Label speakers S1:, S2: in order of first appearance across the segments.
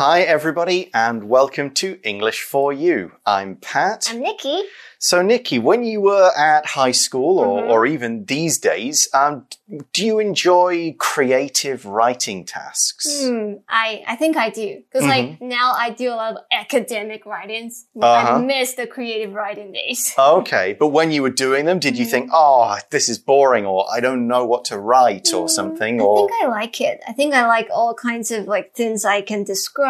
S1: Hi, everybody, and welcome to English for You. I'm Pat.
S2: I'm Nikki.
S1: So, Nikki, when you were at high school or,
S2: Mhm.
S1: or even these days, um, do you enjoy creative writing tasks?
S2: Hmm, I, I think I do. Because like now I do a lot of academic writings.
S1: Mm-hmm. Uh-huh.
S2: I miss the creative writing days.
S1: Okay, but when you were doing them, did you think, oh, this is boring, or I don't know what to write, or
S2: Mm,
S1: something?
S2: I think I like it. I think I like all kinds of like things I can describe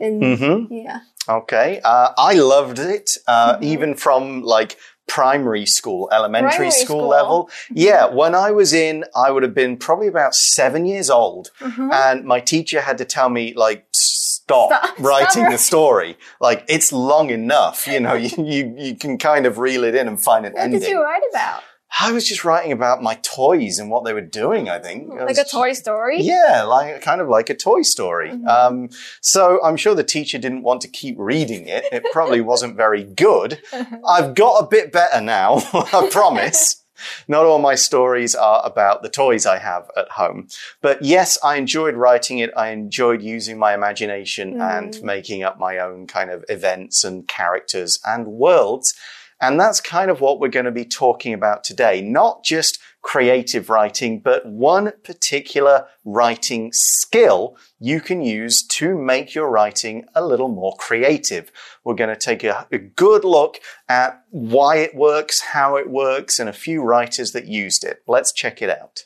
S2: and
S1: mm-hmm.
S2: yeah.
S1: Okay, uh, I loved it, uh,
S2: Mhm.
S1: even from like primary school, elementary
S2: Primary
S1: school,
S2: school.
S1: level. Yeah, when I was in, I would have been probably about seven years old,
S2: Mhm.
S1: and my teacher had to tell me like. Stop,
S2: Stop- stop
S1: writing the story. Like it's long enough, you know. you, you you can kind of reel it in and find an
S2: What
S1: ending.
S2: did you write about?
S1: I was just writing about my toys and what they were doing. I think I
S2: Like a Toy Story?
S1: yeah, like kind of like a toy story.
S2: Mhm.
S1: Um, so I'm sure the teacher didn't want to keep reading it. It probably wasn't very good. I've got a bit better now, I promise. Not all my stories are about the toys I have at home. But yes, I enjoyed writing it. I enjoyed using my imagination and
S2: Mm.
S1: making up my own kind of events and characters and worlds. And that's kind of what we're going to be talking about today. Not just creative writing, but one particular writing skill you can use to make your writing a little more creative. We're going to take a, a good look at why it works, how it works, and a few writers that used it. Let's check it out.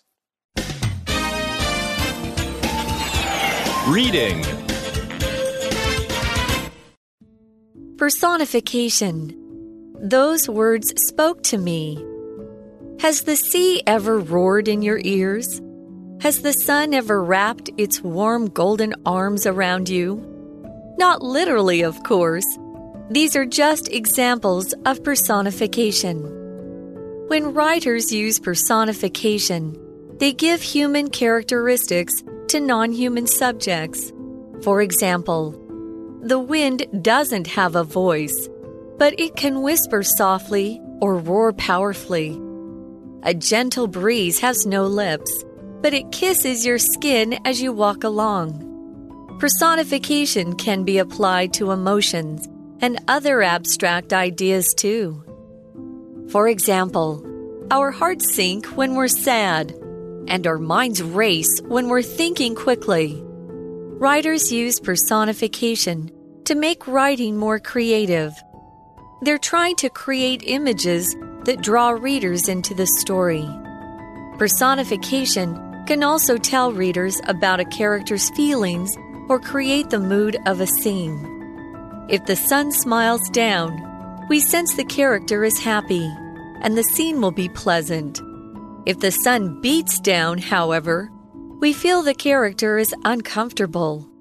S3: Reading.
S4: Personification. Those words spoke to me. Has the sea ever roared in your ears? Has the sun ever wrapped its warm golden arms around you? Not literally, of course. These are just examples of personification. When writers use personification, they give human characteristics to non human subjects. For example, the wind doesn't have a voice, but it can whisper softly or roar powerfully. A gentle breeze has no lips, but it kisses your skin as you walk along. Personification can be applied to emotions and other abstract ideas too. For example, our hearts sink when we're sad, and our minds race when we're thinking quickly. Writers use personification to make writing more creative. They're trying to create images that draw readers into the story. Personification can also tell readers about a character's feelings or create the mood of a scene. If the sun smiles down, we sense the character is happy, and the scene will be pleasant. If the sun beats down, however, we feel the character is uncomfortable.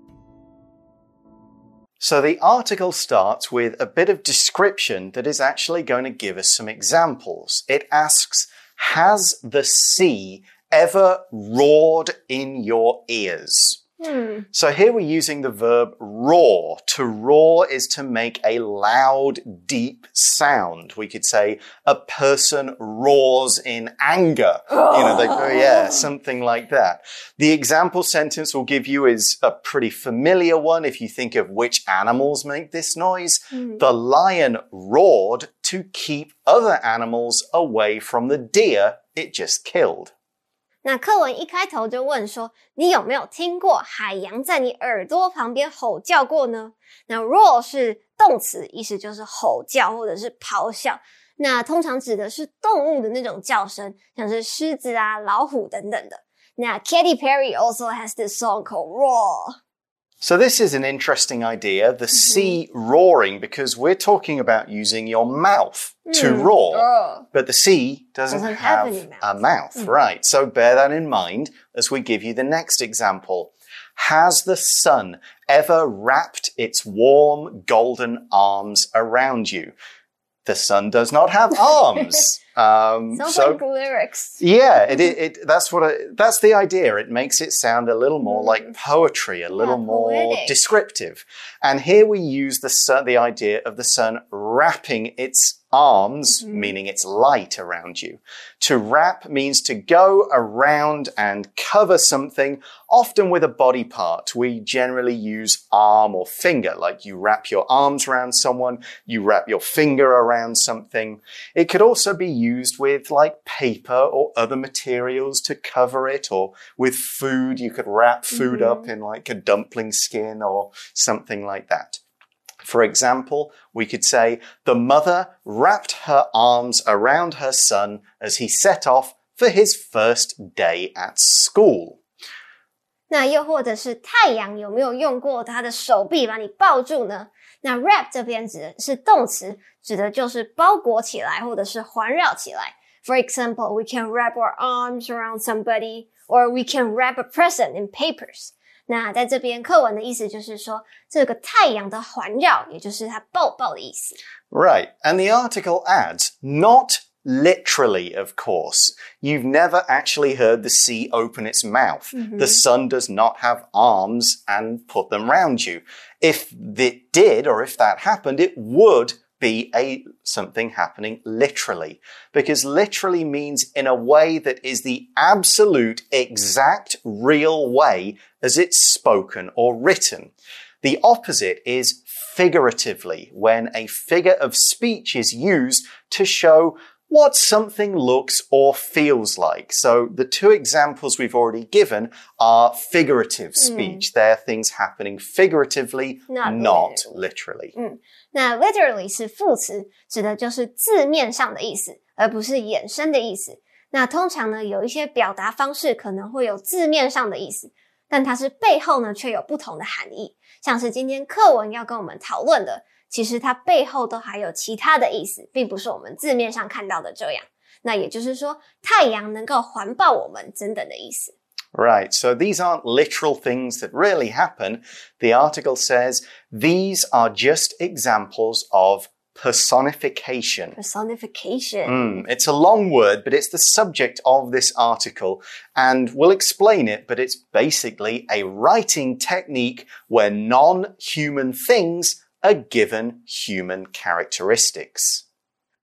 S1: So the article starts with a bit of description that is actually going to give us some examples. It asks, Has the sea ever roared in your ears?
S2: Hmm.
S1: So here we're using the verb roar. To roar is to make a loud, deep sound. We could say a person roars in anger. You know, they, oh, yeah, something like that. The example sentence we'll give you is a pretty familiar one if you think of which animals make this noise.
S2: Hmm.
S1: The lion roared to keep other animals away from the deer it just killed.
S2: 那课文一开头就问说，你有没有听过海洋在你耳朵旁边吼叫过呢？那 roar 是动词，意思就是吼叫或者是咆哮。那通常指的是动物的那种叫声，像是狮子啊、老虎等等的。那 Katy Perry also has this song called Roar。
S1: So this is an interesting idea, the sea roaring, because we're talking about using your mouth to
S2: Mm.
S1: roar.
S2: Roar.
S1: But the sea doesn't,
S2: Doesn't have
S1: have,
S2: mouth.
S1: a mouth,
S2: Mm.
S1: right? So bear that in mind as we give you the next example. Has the sun ever wrapped its warm golden arms around you? The sun does not have arms. Um,
S2: Sounds
S1: so
S2: like lyrics.
S1: yeah, it, it, it that's what I, that's the idea. It makes it sound a little more like poetry, a little more descriptive. And here we use the sun, the idea of the sun wrapping its arms, mm-hmm. meaning its light around you. To wrap means to go around and cover something, often with a body part. We generally use arm or finger, like you wrap your arms around someone, you wrap your finger around something. It could also be used with like paper or other materials to cover it, or with food. You could wrap food up mm-hmm. in like a dumpling skin or something like that. For example, we could say, the mother wrapped her arms around her son as he set off for his first day at school.
S2: 那又或者是太阳有没有用过他的手臂把你抱住呢？那 wrap 这边指的是动词，指的就是包裹起来或者是环绕起来。For example, we can wrap our arms around somebody, or we can wrap a present in papers. 那在这边课文的意思就是说，这个太阳的环绕，也就是它抱抱的意思。
S1: Right. And the article adds, not literally, of course. You've never actually heard the sea open its mouth. The sun does not have arms and put them round you. If it did, or if that happened, it would be a something happening literally. Because literally means in a way that is the absolute exact real way as it's spoken or written. The opposite is figuratively, when a figure of speech is used to show what something looks or feels like. So the two examples we've already given are figurative speech. They're things happening figuratively,
S2: Not
S1: not literally.
S2: 那 literally 是副词，指的就是字面上的意思，而不是衍生的意思。那通常呢，有一些表达方式可能会有字面上的意思，但它是背后呢却有不同的含义。像是今天课文要跟我们讨论的， 其实它背后都还有其他的意思，并不是我们字面上看到的这样。那也就是说，太阳能够环抱我们等等的意思。
S1: Right. So these aren't literal things that really happen. The article says these are just examples of personification.
S2: personification，、
S1: Mm, it's a long word, but it's the subject of this article, and we'll explain it, but it's basically a writing technique where non human things A given human characteristics.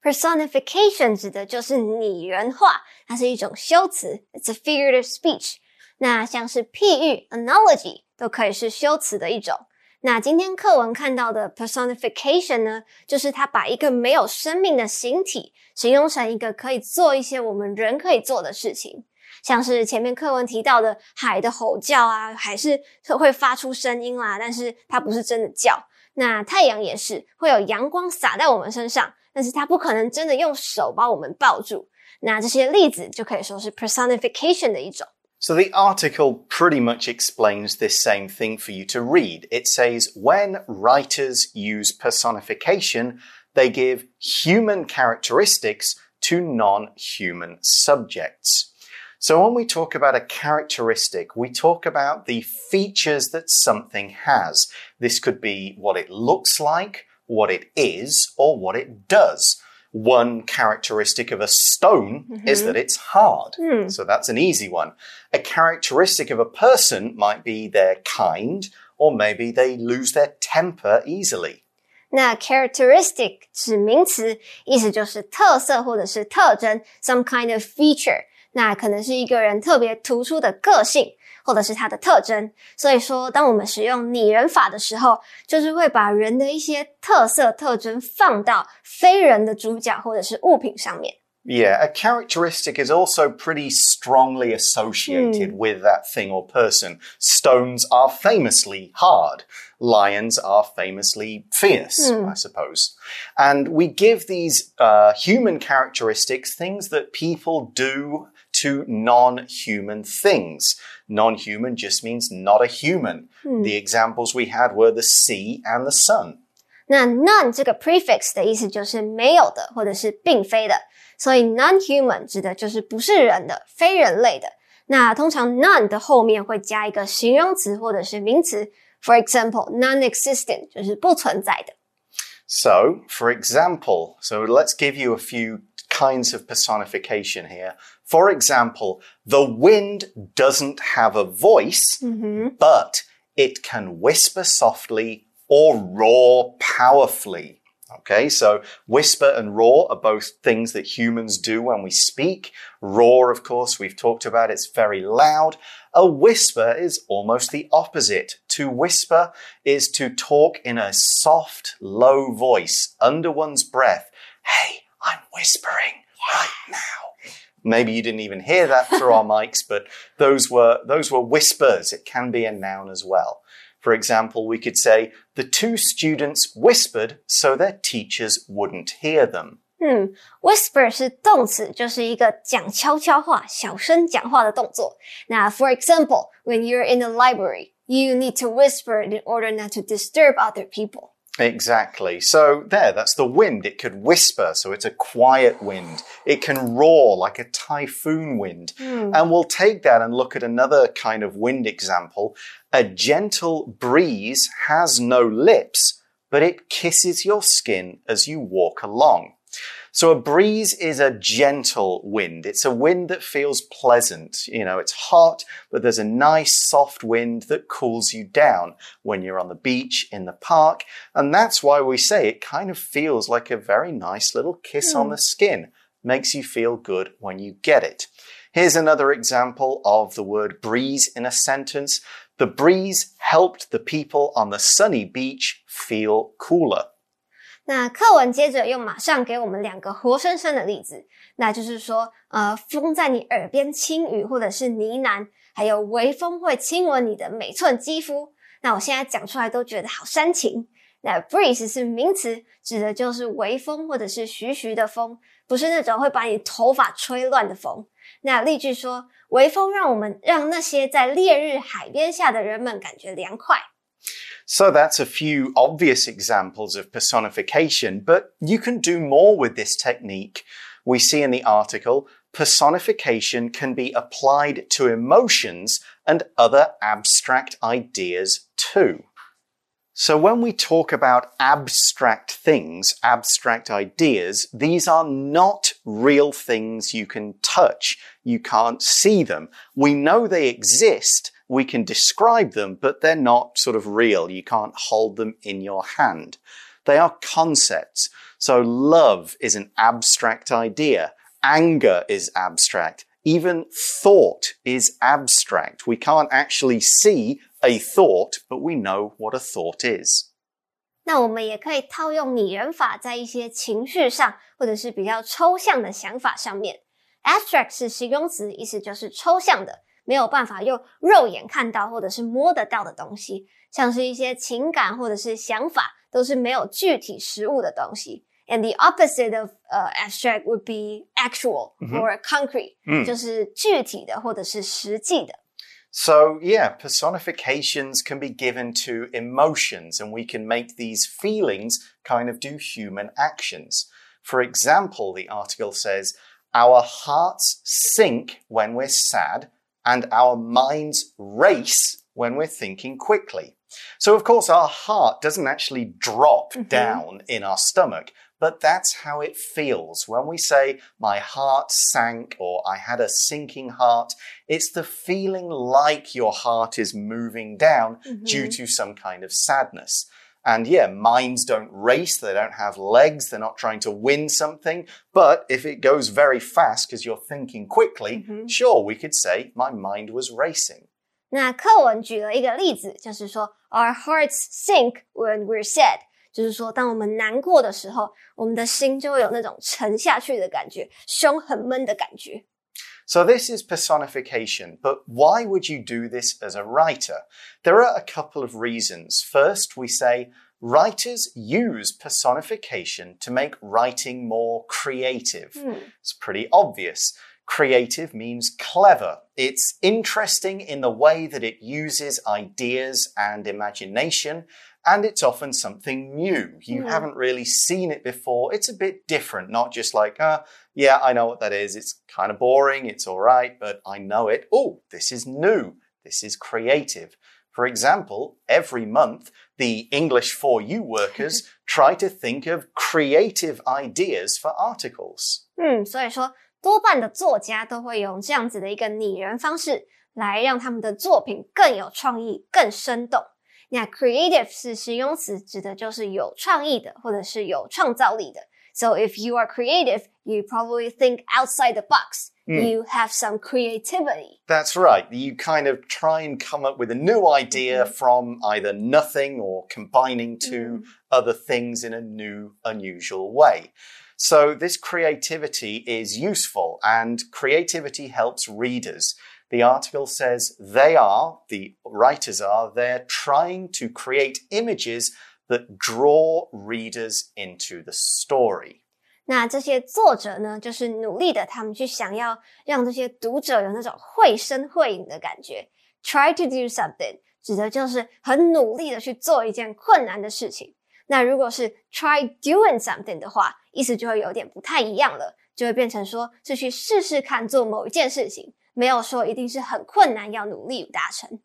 S2: personification 指的就是拟人化，它是一种修辞，it's a figurative speech。那像是譬喻 analogy 都可以是修辞的一种。那今天课文看到的 personification 呢，就是它把一个没有生命的形体形容成一个可以做一些我们人可以做的事情，像是前面课文提到的海的吼叫啊，海是会发出声音啦，但是它不是真的叫。那太阳也是会有阳光洒在我们身上，但是它不可能真的用手把我们抱住。那这些例子就可以说是 personification 的一种。
S1: So the article pretty much explains this same thing for you to read. It says when writers use personification, they give human characteristics to non human subjects. So when we talk about a characteristic, we talk about the features that something has. This could be what it looks like, what it is, or what it does. One characteristic of a stone is that it's hard. So that's an easy one. A characteristic of a person might be they're kind, or maybe they lose their temper easily.
S2: 那 characteristic 指名词，意思就是特色或者是特征，some kind of feature。 那可能是一个人特别突出的个性，或者是他的特征。所以说，当我们使用拟人法的时候，就是会把人的一些特色特征放到非人的主角或者是物品上面。
S1: Yeah, a characteristic is also pretty strongly associated with that thing or person. Stones are famously hard. Lions are famously fierce, I suppose. And we give these uh, human characteristics things that people do to non human things. Non human just means not a human. The examples we had were the sea and the sun.
S2: 那 none 这个 prefix 的意思就是没有的，或者是并非的，所以 non-human 指的就是不是人的、非人类的。那通常 none 的后面会加一个形容词或者是名词，for example non-existent 就是不存在的。
S1: So, for example, so let's give you a few kinds of personification here. For example, the wind doesn't have a voice, mm-hmm. but it can whisper softly or roar powerfully. Okay, so whisper and roar are both things that humans do when we speak. Roar, of course, we've talked about, it's very loud. A whisper is almost the opposite. To whisper is to talk in a soft, low voice under one's breath. Hey, I'm whispering right now. Maybe you didn't even hear that through our mics, but those were, those were whispers. It can be a noun as well. For example, we could say, the two students whispered so their teachers wouldn't hear them.
S2: 嗯，whisper 是动词，就是一个讲悄悄话、小声讲话的动作。那 for example, when you're in the library, you need to whisper in order not to disturb other people.
S1: Exactly. So there, that's the wind. It could whisper, so it's a quiet wind. It can roar like a typhoon wind. Hmm. And we'll take that and look at another kind of wind example. A gentle breeze has no lips, but it kisses your skin as you walk along. So a breeze is a gentle wind. It's a wind that feels pleasant. You know, it's hot, but there's a nice soft wind that cools you down when you're on the beach, in the park. And that's why we say it kind of feels like a very nice little kiss on hmm. the skin. Makes you feel good when you get it. Here's another example of the word breeze in a sentence. The breeze helped the people on the sunny beach feel cooler.
S2: 那课文接着又马上给我们两个活生生的例子，那就是说，呃，风在你耳边轻语或者是呢喃，还有微风会亲吻你的每寸肌肤。那我现在讲出来都觉得好煽情。那 breeze 是名词，指的就是微风或者是徐徐的风，不是那种会把你头发吹乱的风。那例句说，微风让我们让那些在烈日海边下的人们感觉凉快。
S1: So that's a few obvious examples of personification, but you can do more with this technique. We see in the article, personification can be applied to emotions and other abstract ideas too. So when we talk about abstract things, abstract ideas, these are not real things you can touch. You can't see them. We know they exist We can describe them, but they're not sort of real. You can't hold them in your hand. They are concepts. So love is an abstract idea. Anger is abstract. Even thought is abstract. We can't actually see a thought, but we know what a thought is.
S2: 那我们也可以套用拟人法在一些情绪上，或者是比较抽象的想法上面。Abstract 是形容词，意思就是抽象的， 没有办法用肉眼看到或者是摸得到的东西，像是一些情感或者是想法，都是没有具体实物的东西。And the opposite of uh, abstract would be actual or concrete，、就是具体的或者是实际的。
S1: So, yeah, personifications can be given to emotions, and we can make these feelings kind of do human actions. For example, the article says, Our hearts sink when we're sad, and our minds race when we're thinking quickly. So, of course, our heart doesn't actually drop mm-hmm. down in our stomach, but that's how it feels. When we say, my heart sank or I had a sinking heart, it's the feeling like your heart is moving down mm-hmm. due to some kind of sadness. And yeah, minds don't race, they don't have legs, they're not trying to win something. But if it goes very fast because you're thinking quickly, sure, we could say, my mind was racing.
S2: 那课文举了一个例子，就是说，Our hearts sink when we're sad，就是说，当我们难过的时候，我们的心就会有那种沉下去的感觉，胸很闷的感觉。
S1: So this is personification, but why would you do this as a writer? There are a couple of reasons. First, we say writers use personification to make writing more creative. Hmm. It's pretty obvious. Creative means clever. It's interesting in the way that it uses ideas and imagination, and it's often something new. You haven't really seen it before. It's a bit different, not just like, uh, yeah, I know what that is. It's kind of boring. It's all right, but I know it. Oh, this is new. This is creative. For example, every month, the English for You workers try to think of creative ideas for articles.
S2: 嗯，所以说多半的作家都会用这样子的一个拟人方式，来让他们的作品更有创意、更生动。 那 creative 是形容词，指的就是有创意的，或者是有创造力的。So if you are creative, you probably think outside the box. You have some creativity.
S1: That's right. You kind of try and come up with a new idea from either nothing or combining two other things in a new, unusual way. So this creativity is useful and creativity helps readers. The article says they are, the writers are, they're trying to create images that draw readers into the story.
S2: 那这些作者呢，就是努力的，他们去想要让这些读者有那种绘声绘影的感觉。Try to do something，指的就是很努力的去做一件困难的事情。那如果是 try doing something 的话，意思就会有点不太一样了，就会变成说是去试试看做某一件事情， 没有说一定是很困难要努力达成。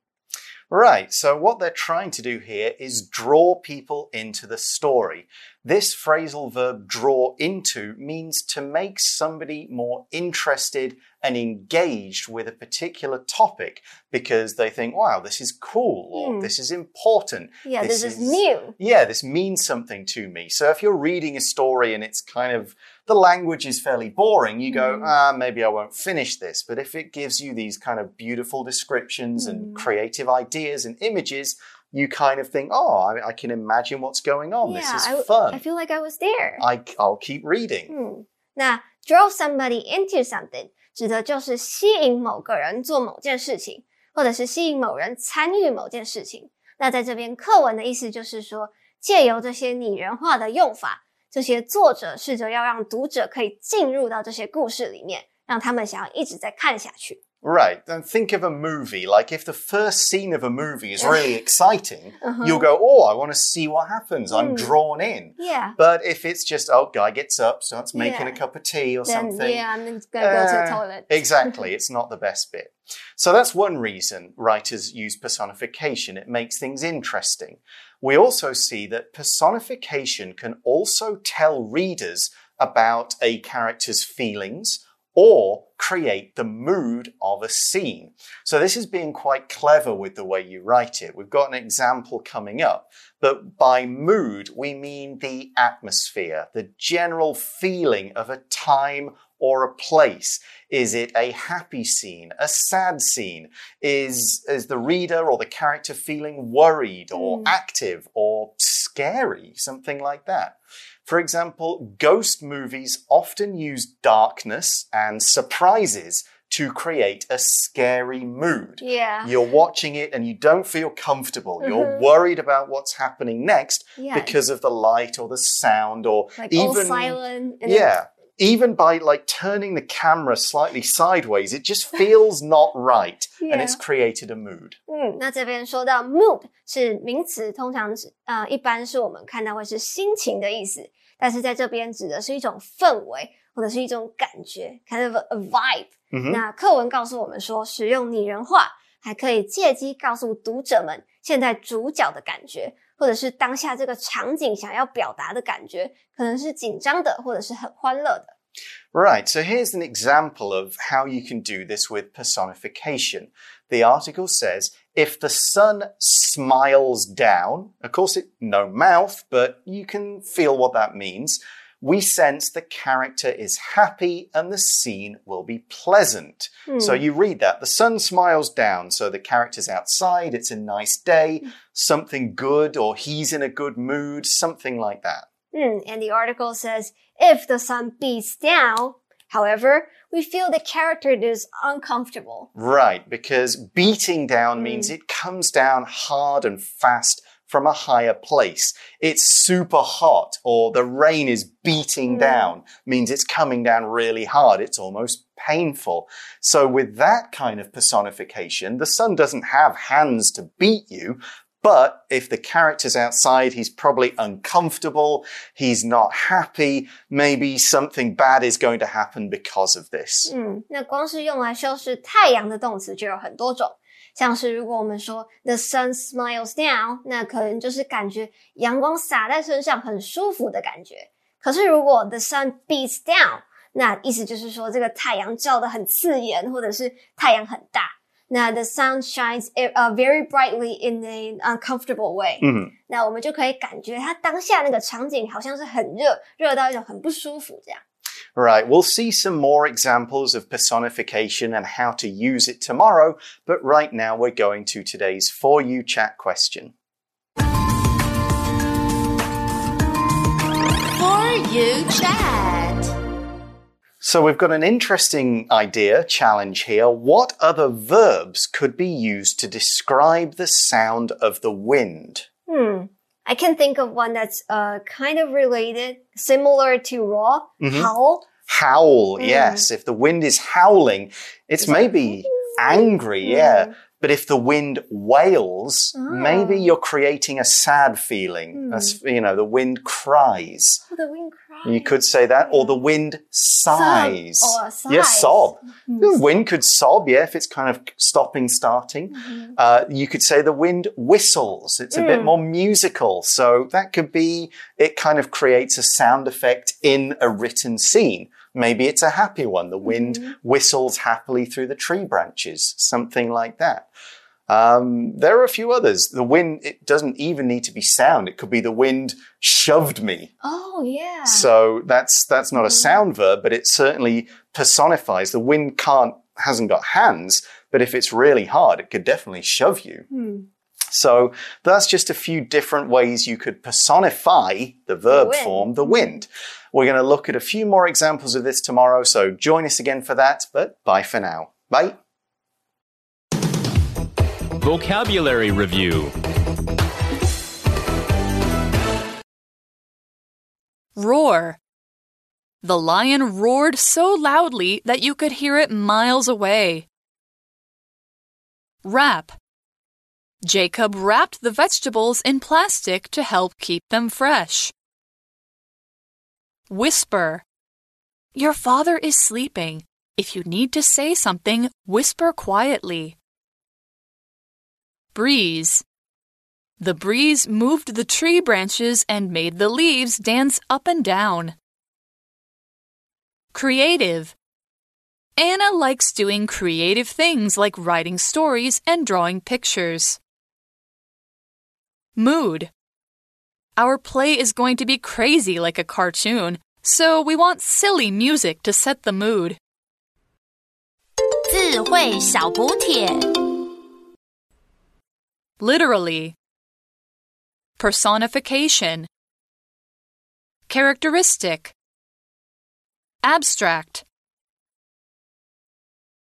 S1: Right, so what they're trying to do here is draw people into the story. This phrasal verb draw into means to make somebody more interested and engaged with a particular topic because they think, wow, this is cool or
S2: Hmm.
S1: this is important.
S2: Yeah, this, is, new.
S1: Yeah, this means something to me. So if you're reading a story and it's kind of the language is fairly boring, you go,
S2: Mm.
S1: ah, maybe I won't finish this. But if it gives you these kind of beautiful descriptions and
S2: Mm.
S1: creative ideas and images, you kind of think, oh, I, I can imagine what's going on.
S2: yeah,
S1: this is
S2: I,
S1: fun.
S2: I feel like I was there.
S1: I, I'll keep reading.
S2: 嗯，那 draw somebody into something 指的就是吸引某个人做某件事情，或者是吸引某人参与某件事情。那在这边课文的意思就是说，借由这些拟人化的用法，这些作者试着要让读者可以进入到这些故事里面，让他们想要一直在看下去。
S1: Right. And think of a movie. Like if the first scene of a movie is really exciting,
S2: Uh-huh.
S1: you'll go, oh, I want to see what happens. I'm
S2: Mm.
S1: drawn in.
S2: Yeah.
S1: But if it's just, oh, guy gets up, starts making a cup of tea or
S2: Then
S1: something.
S2: yeah, I'm gonna go to the
S1: uh,
S2: toilet.
S1: exactly. It's not the best bit. So that's one reason writers use personification. It makes things interesting. We also see that personification can also tell readers about a character's feelings or create the mood of a scene. So this is being quite clever with the way you write it. We've got an example coming up, but by mood, we mean the atmosphere, the general feeling of a time or a place. Is it a happy scene, a sad scene? Is, is the reader or the character feeling worried or
S2: Mm.
S1: active or scary? Something like that. For example, ghost movies often use darkness and surprises to create a scary mood.
S2: Yeah.
S1: You're watching it and you don't feel comfortable. You're
S2: Mhm.
S1: worried about what's happening next because of the light or the sound or
S2: like all
S1: even
S2: silent. And
S1: yeah. Even by like turning the camera slightly sideways, it just feels not right and it's created a mood.
S2: 嗯，那这边说到 mood 是名词，通常指呃一般是我们看到会是心情的意思，但是在这边指的是一种氛围或者是一种感觉，kind of a, vibe。
S1: Mhm.
S2: 那课文告诉我们说，使用拟人化还可以借机告诉读者们现在主角的感觉，或者是当下这个场景想要表达的感觉，可能是紧张的，或者是很欢乐的。
S1: Right, so here's an example of how you can do this with personification. The article says if the sun smiles down, of course, it no mouth, but you can feel what that means. We sense the character is happy and the scene will be pleasant. So hmm. you read that. The sun smiles down, so the character's outside, it's a nice day, hmm. something good, or he's in a good mood, something like that.
S2: Mm, and the article says, if the sun beats down, however, we feel the character is uncomfortable.
S1: Right, because beating down means hmm. it comes down hard and fast from a higher place. It's super hot, or the rain is beating
S2: Mm.
S1: down, means it's coming down really hard. It's almost painful. So, with that kind of personification, the sun doesn't have hands to beat you. But if the character's outside, he's probably uncomfortable, he's not happy, maybe something bad is going to happen because of this.
S2: 嗯，那光是用来修饰太阳的动词就有很多种， 像是如果我们说 the sun smiles down，那可能就是感觉阳光洒在身上很舒服的感觉。可是如果 the sun beats down，那意思就是说这个太阳照得很刺眼，或者是太阳很大。那 the sun shines uh very brightly in an uncomfortable way。
S1: 嗯
S2: 那我们就可以感觉它当下那个场景好像是很热，热到一种很不舒服这样。
S1: Right, we'll see some more examples of personification and how to use it tomorrow, but right now we're going to today's For You chat question.
S3: For you chat.
S1: So we've got an interesting idea, challenge here. What other verbs could be used to describe the sound of the wind?
S2: Hmm. I can think of one that's uh kind of related, similar to roar, mm-hmm. howl.
S1: Howl, mm. yes. If the wind is howling, it's maybe angry, yeah. Mm. But if the wind wails, maybe ah. you're creating a sad feeling. That's, hmm. you know, the wind cries.
S2: Oh, the wind cries.
S1: You could say that, or the wind oh, sighs.
S2: or
S1: Yeah,
S2: sighs.
S1: sob. Hmm. The wind could sob, yeah, if it's kind of stopping, starting. Mm-hmm. Uh, you could say the wind whistles. It's a bit hmm. more musical. So that could be, it kind of creates a sound effect in a written scene. Maybe it's a happy one. The wind mm-hmm. whistles happily through the tree branches, something like that. Um, there are a few others. The wind, it doesn't even need to be sound. It could be the wind shoved me.
S2: Oh yeah.
S1: So that's that's not a mm-hmm. sound verb, but it certainly personifies. The wind can't hasn't got hands, but if it's really hard, it could definitely shove you. Hmm. So that's just a few different ways you could personify the verb
S2: wind.
S1: form, the wind. We're going to look at a few more examples of this tomorrow, so join us again for that, but bye for now. Bye.
S5: Vocabulary Review
S3: Roar. The lion roared so loudly that you could hear it miles away. Wrap. Jacob wrapped the vegetables in plastic to help keep them fresh. Whisper. Your father is sleeping. If you need to say something, whisper quietly. Breeze. The breeze moved the tree branches and made the leaves dance up and down. Creative. Anna likes doing creative things like writing stories and drawing pictures. Mood. Our play is going to be crazy like a cartoon, so we want silly music to set the mood.
S6: 智慧小补帖。
S3: Literally. Personification. Characteristic. Abstract.